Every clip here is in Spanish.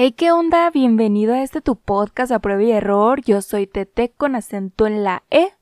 Hey, ¿qué onda? Bienvenido a este tu podcast a prueba y error. Yo soy Tete con acento en la E,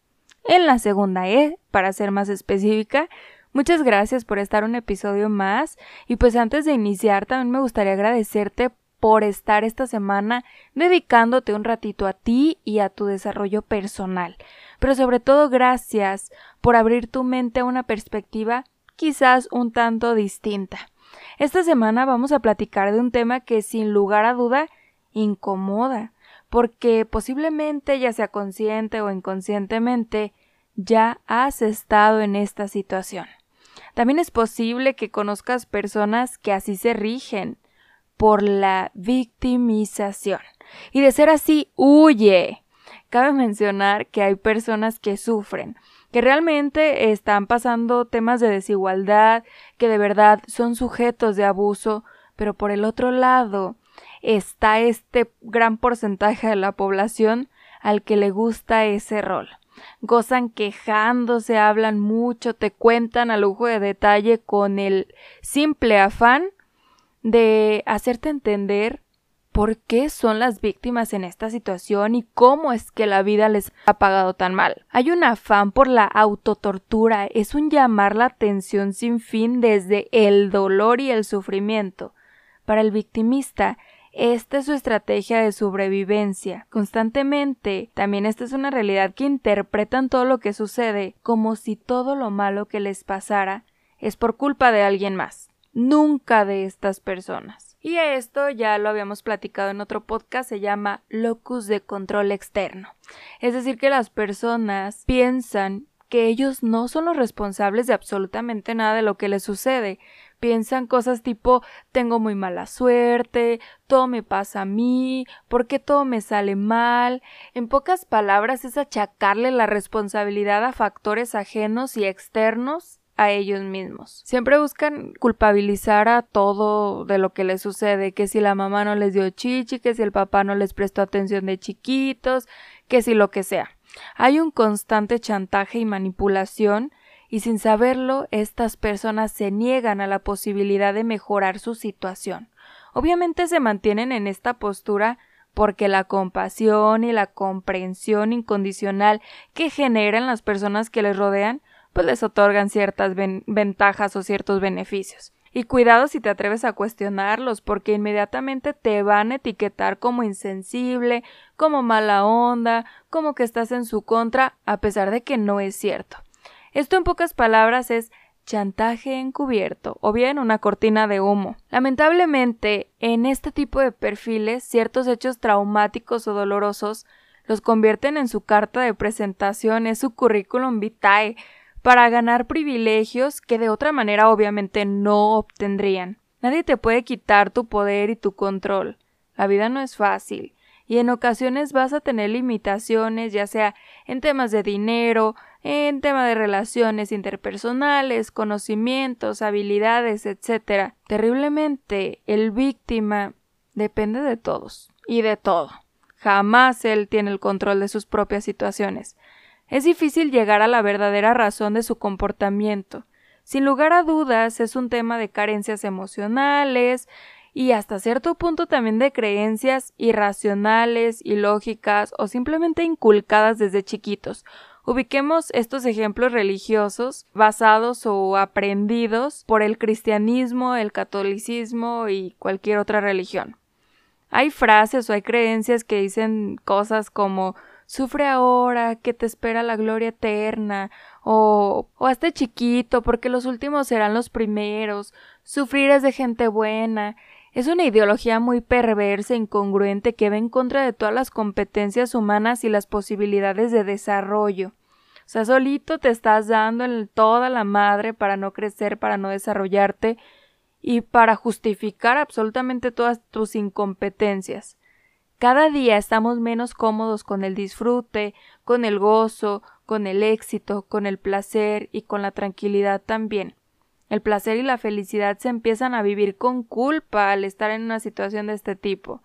en la segunda E, para ser más específica. Muchas gracias por estar un episodio más. Y pues antes de iniciar, también me gustaría agradecerte por estar esta semana dedicándote un ratito a ti y a tu desarrollo personal. Pero sobre todo gracias por abrir tu mente a una perspectiva quizás un tanto distinta. Esta semana vamos a platicar de un tema que sin lugar a duda incomoda, porque posiblemente ya sea consciente o inconscientemente ya has estado en esta situación. También es posible que conozcas personas que así se rigen por la victimización. Y de ser así, huye. Cabe mencionar que hay personas que sufren, que realmente están pasando temas de desigualdad, que de verdad son sujetos de abuso, pero por el otro lado está este gran porcentaje de la población al que le gusta ese rol. Gozan quejándose, hablan mucho, te cuentan a lujo de detalle con el simple afán de hacerte entender por qué son las víctimas en esta situación y cómo es que la vida les ha pagado tan mal. Hay un afán por la autotortura, es un llamar la atención sin fin desde el dolor y el sufrimiento. Para el victimista, esta es su estrategia de sobrevivencia. Constantemente, también esta es una realidad que interpretan todo lo que sucede como si todo lo malo que les pasara es por culpa de alguien más, nunca de estas personas. Y esto ya lo habíamos platicado en otro podcast, se llama locus de control externo. Es decir, que las personas piensan que ellos no son los responsables de absolutamente nada de lo que les sucede. Piensan cosas tipo tengo muy mala suerte, todo me pasa a mí, ¿por qué todo me sale mal? En pocas palabras es achacarle la responsabilidad a factores ajenos y externos a ellos mismos. Siempre buscan culpabilizar a todo de lo que les sucede, que si la mamá no les dio chichi, que si el papá no les prestó atención de chiquitos, que si lo que sea. Hay un constante chantaje y manipulación y sin saberlo estas personas se niegan a la posibilidad de mejorar su situación. Obviamente se mantienen en esta postura porque la compasión y la comprensión incondicional que generan las personas que les rodean pues les otorgan ciertas ventajas o ciertos beneficios. Y cuidado si te atreves a cuestionarlos, porque inmediatamente te van a etiquetar como insensible, como mala onda, como que estás en su contra, a pesar de que no es cierto. Esto en pocas palabras es chantaje encubierto o bien una cortina de humo. Lamentablemente, en este tipo de perfiles, ciertos hechos traumáticos o dolorosos los convierten en su carta de presentación, es su currículum vitae, para ganar privilegios que de otra manera obviamente no obtendrían. Nadie te puede quitar tu poder y tu control. La vida no es fácil y en ocasiones vas a tener limitaciones, ya sea en temas de dinero, en tema de relaciones interpersonales, conocimientos, habilidades, etc. Terriblemente, el víctima depende de todos y de todo. Jamás él tiene el control de sus propias situaciones. Es difícil llegar a la verdadera razón de su comportamiento. Sin lugar a dudas, es un tema de carencias emocionales y hasta cierto punto también de creencias irracionales, ilógicas o simplemente inculcadas desde chiquitos. Ubiquemos estos ejemplos religiosos basados o aprendidos por el cristianismo, el catolicismo y cualquier otra religión. Hay frases o hay creencias que dicen cosas como sufre ahora, que te espera la gloria eterna, o, o hazte chiquito, porque los últimos serán los primeros, sufrir es de gente buena. Es una ideología muy perversa e incongruente que va en contra de todas las competencias humanas y las posibilidades de desarrollo. O sea, solito te estás dando en toda la madre para no crecer, para no desarrollarte, y para justificar absolutamente todas tus incompetencias. Cada día estamos menos cómodos con el disfrute, con el gozo, con el éxito, con el placer y con la tranquilidad también. El placer y la felicidad se empiezan a vivir con culpa al estar en una situación de este tipo.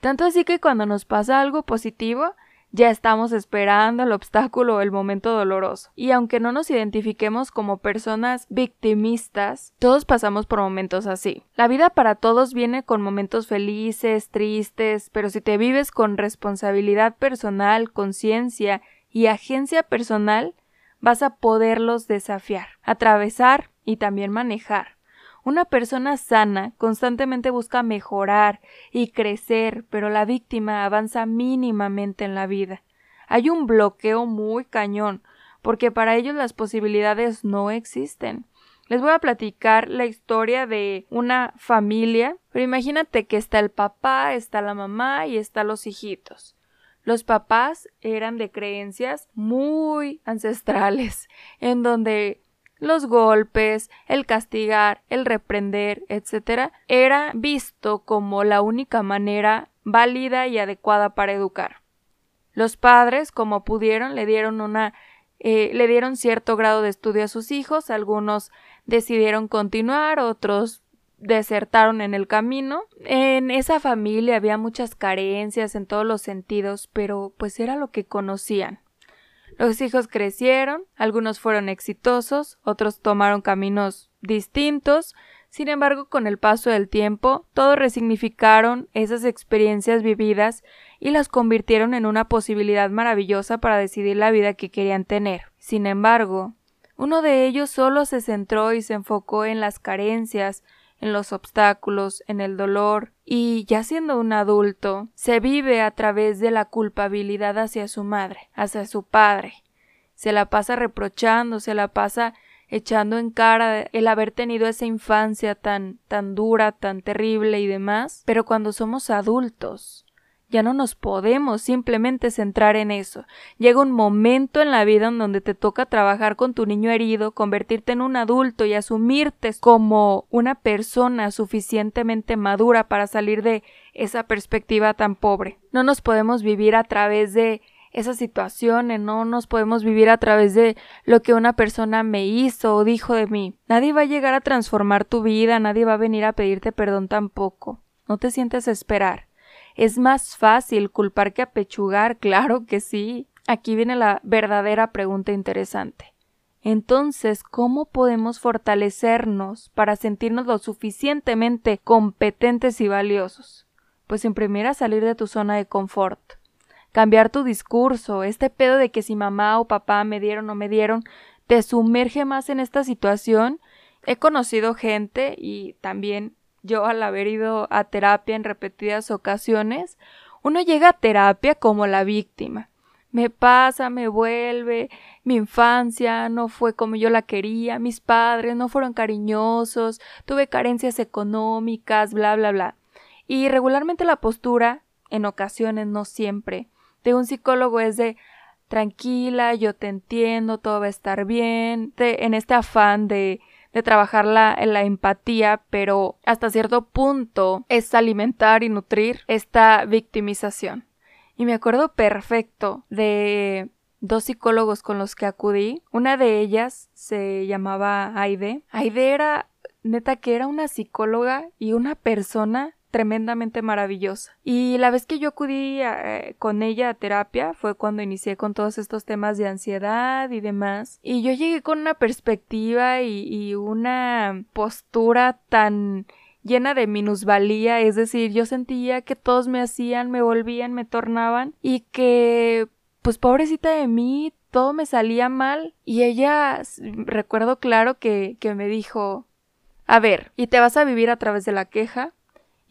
Tanto así que cuando nos pasa algo positivo, ya estamos esperando el obstáculo o el momento doloroso. Y aunque no nos identifiquemos como personas victimistas, todos pasamos por momentos así. La vida para todos viene con momentos felices, tristes, pero si te vives con responsabilidad personal, conciencia y agencia personal, vas a poderlos desafiar, atravesar y también manejar. Una persona sana constantemente busca mejorar y crecer, pero la víctima avanza mínimamente en la vida. Hay un bloqueo muy cañón, porque para ellos las posibilidades no existen. Les voy a platicar la historia de una familia, pero imagínate que está el papá, está la mamá y están los hijitos. Los papás eran de creencias muy ancestrales, en donde los golpes, el castigar, el reprender, etc., era visto como la única manera válida y adecuada para educar. Los padres, como pudieron, le dieron una eh, le dieron cierto grado de estudio a sus hijos, algunos decidieron continuar, otros desertaron en el camino. En esa familia había muchas carencias en todos los sentidos, pero pues era lo que conocían. Los hijos crecieron, algunos fueron exitosos, otros tomaron caminos distintos, sin embargo, con el paso del tiempo, todos resignificaron esas experiencias vividas y las convirtieron en una posibilidad maravillosa para decidir la vida que querían tener. Sin embargo, uno de ellos solo se centró y se enfocó en las carencias, en los obstáculos, en el dolor, y ya siendo un adulto, se vive a través de la culpabilidad hacia su madre, hacia su padre. Se la pasa reprochando, se la pasa echando en cara el haber tenido esa infancia tan tan dura, tan terrible y demás, pero cuando somos adultos, ya no nos podemos simplemente centrar en eso. Llega un momento en la vida en donde te toca trabajar con tu niño herido, convertirte en un adulto y asumirte como una persona suficientemente madura para salir de esa perspectiva tan pobre. No nos podemos vivir a través de esas situaciones, no nos podemos vivir a través de lo que una persona me hizo o dijo de mí. Nadie va a llegar a transformar tu vida, nadie va a venir a pedirte perdón tampoco. No te sientes a esperar. Es más fácil culpar que apechugar, claro que sí. Aquí viene la verdadera pregunta interesante. Entonces, ¿cómo podemos fortalecernos para sentirnos lo suficientemente competentes y valiosos? Pues en primera salir de tu zona de confort. Cambiar tu discurso, este pedo de que si mamá o papá me dieron o me dieron, te sumerge más en esta situación. He conocido gente y también yo al haber ido a terapia en repetidas ocasiones, uno llega a terapia como la víctima. Me pasa, me vuelve, mi infancia no fue como yo la quería, mis padres no fueron cariñosos, tuve carencias económicas, bla, bla, bla. Y regularmente la postura, en ocasiones, no siempre, de un psicólogo es de tranquila, yo te entiendo, todo va a estar bien, en este afán de de trabajar la, la empatía, pero hasta cierto punto es alimentar y nutrir esta victimización. Y me acuerdo perfecto de dos psicólogos con los que acudí. Una de ellas se llamaba Aide. Aide era, neta que era una psicóloga y una persona tremendamente maravillosa. Y la vez que yo acudí eh, con ella a terapia fue cuando inicié con todos estos temas de ansiedad y demás. Y yo llegué con una perspectiva y, una postura tan llena de minusvalía, es decir, yo sentía que todos me hacían, me volvían, me tornaban y que, pues pobrecita de mí, todo me salía mal y ella, recuerdo claro que me dijo, a ver, ¿y te vas a vivir a través de la queja?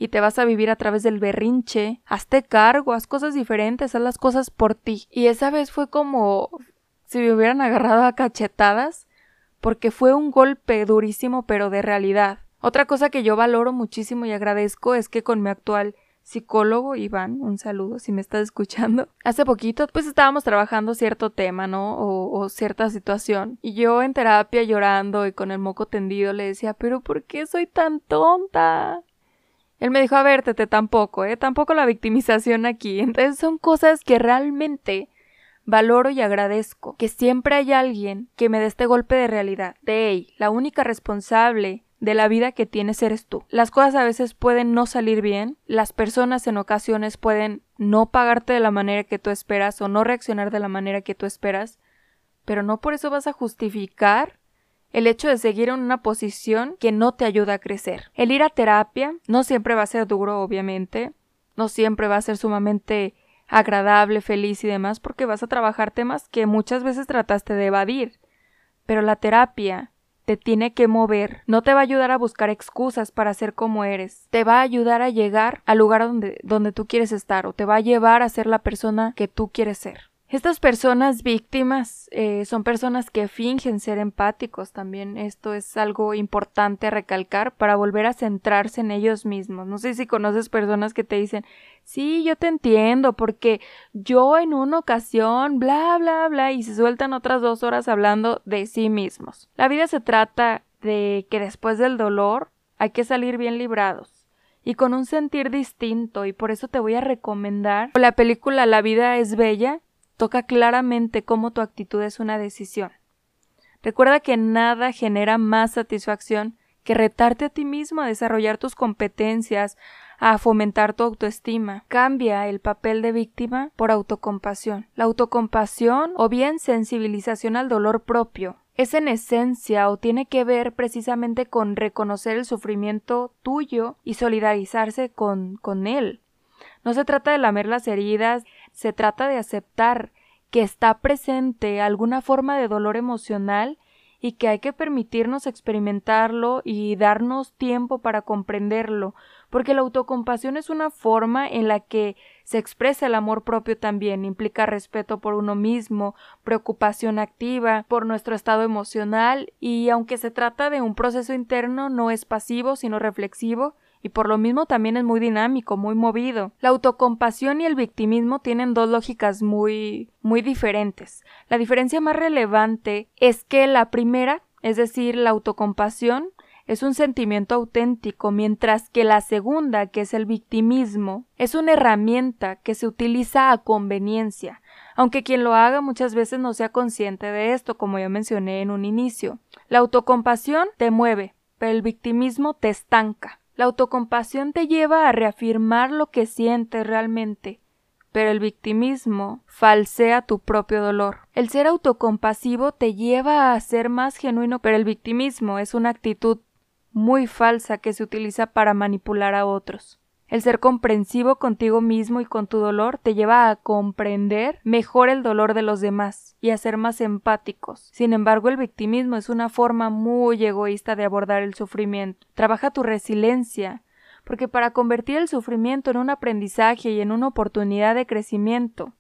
Y te vas a vivir a través del berrinche, hazte cargo, haz cosas diferentes, haz las cosas por ti. Y esa vez fue como si me hubieran agarrado a cachetadas, porque fue un golpe durísimo pero de realidad. Otra cosa que yo valoro muchísimo y agradezco es que con mi actual psicólogo Iván, un saludo si me estás escuchando. Hace poquito pues estábamos trabajando cierto tema, ¿no? O, o, cierta situación. Y yo en terapia llorando y con el moco tendido le decía, pero ¿por qué soy tan tonta? Él me dijo, a ver, tampoco, ¿eh? Tampoco la victimización aquí. Entonces son cosas que realmente valoro y agradezco. Que siempre hay alguien que me dé este golpe de realidad. De, hey, la única responsable de la vida que tienes eres tú. Las cosas a veces pueden no salir bien, las personas en ocasiones pueden no pagarte de la manera que tú esperas o no reaccionar de la manera que tú esperas, pero no por eso vas a justificar el hecho de seguir en una posición que no te ayuda a crecer. El ir a terapia no siempre va a ser duro, obviamente, no siempre va a ser sumamente agradable, feliz y demás, porque vas a trabajar temas que muchas veces trataste de evadir. Pero la terapia te tiene que mover, no te va a ayudar a buscar excusas para ser como eres, te va a ayudar a llegar al lugar donde, donde tú quieres estar o te va a llevar a ser la persona que tú quieres ser. Estas personas víctimas eh, son personas que fingen ser empáticos también. Esto es algo importante recalcar para volver a centrarse en ellos mismos. No sé si conoces personas que te dicen, sí, yo te entiendo, porque yo en una ocasión, bla, bla, bla, y se sueltan otras dos horas hablando de sí mismos. La vida se trata de que después del dolor hay que salir bien librados y con un sentir distinto y por eso te voy a recomendar la película La vida es bella toca claramente cómo tu actitud es una decisión. Recuerda que nada genera más satisfacción que retarte a ti mismo a desarrollar tus competencias, a fomentar tu autoestima. Cambia el papel de víctima por autocompasión. La autocompasión o bien sensibilización al dolor propio es en esencia o tiene que ver precisamente con reconocer el sufrimiento tuyo y solidarizarse con, con él. No se trata de lamer las heridas, se trata de aceptar que está presente alguna forma de dolor emocional y que hay que permitirnos experimentarlo y darnos tiempo para comprenderlo, porque la autocompasión es una forma en la que se expresa el amor propio también, implica respeto por uno mismo, preocupación activa por nuestro estado emocional y aunque se trata de un proceso interno no es pasivo sino reflexivo, y por lo mismo también es muy dinámico, muy movido. La autocompasión y el victimismo tienen dos lógicas muy muy diferentes. La diferencia más relevante es que la primera, es decir, la autocompasión, es un sentimiento auténtico, mientras que la segunda, que es el victimismo, es una herramienta que se utiliza a conveniencia, aunque quien lo haga muchas veces no sea consciente de esto, como ya mencioné en un inicio. La autocompasión te mueve, pero el victimismo te estanca. La autocompasión te lleva a reafirmar lo que sientes realmente, pero el victimismo falsea tu propio dolor. El ser autocompasivo te lleva a ser más genuino, pero el victimismo es una actitud muy falsa que se utiliza para manipular a otros. El ser comprensivo contigo mismo y con tu dolor te lleva a comprender mejor el dolor de los demás y a ser más empáticos. Sin embargo, el victimismo es una forma muy egoísta de abordar el sufrimiento. Trabaja tu resiliencia, porque para convertir el sufrimiento en un aprendizaje y en una oportunidad de crecimiento,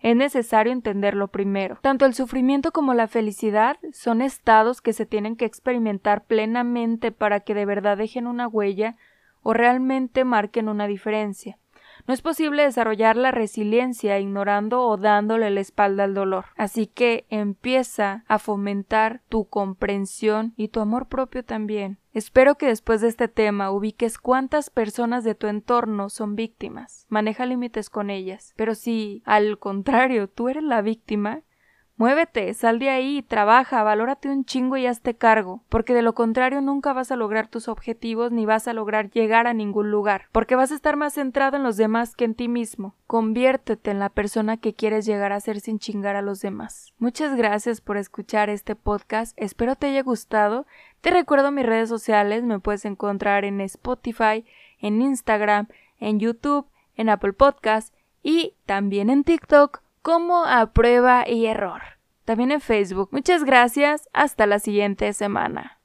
es necesario entenderlo primero. Tanto el sufrimiento como la felicidad son estados que se tienen que experimentar plenamente para que de verdad dejen una huella o realmente marquen una diferencia. No es posible desarrollar la resiliencia ignorando o dándole la espalda al dolor. Así que empieza a fomentar tu comprensión y tu amor propio también. Espero que después de este tema ubiques cuántas personas de tu entorno son víctimas. Maneja límites con ellas. Pero si, al contrario, tú eres la víctima, Muévete, sal de ahí, trabaja, valórate un chingo y hazte cargo, porque de lo contrario nunca vas a lograr tus objetivos ni vas a lograr llegar a ningún lugar, porque vas a estar más centrado en los demás que en ti mismo. Conviértete en la persona que quieres llegar a ser sin chingar a los demás. Muchas gracias por escuchar este podcast, espero te haya gustado. Te recuerdo mis redes sociales, me puedes encontrar en Spotify, en Instagram, en YouTube, en Apple Podcast y también en TikTok como a prueba y error. También en Facebook. Muchas gracias. Hasta la siguiente semana.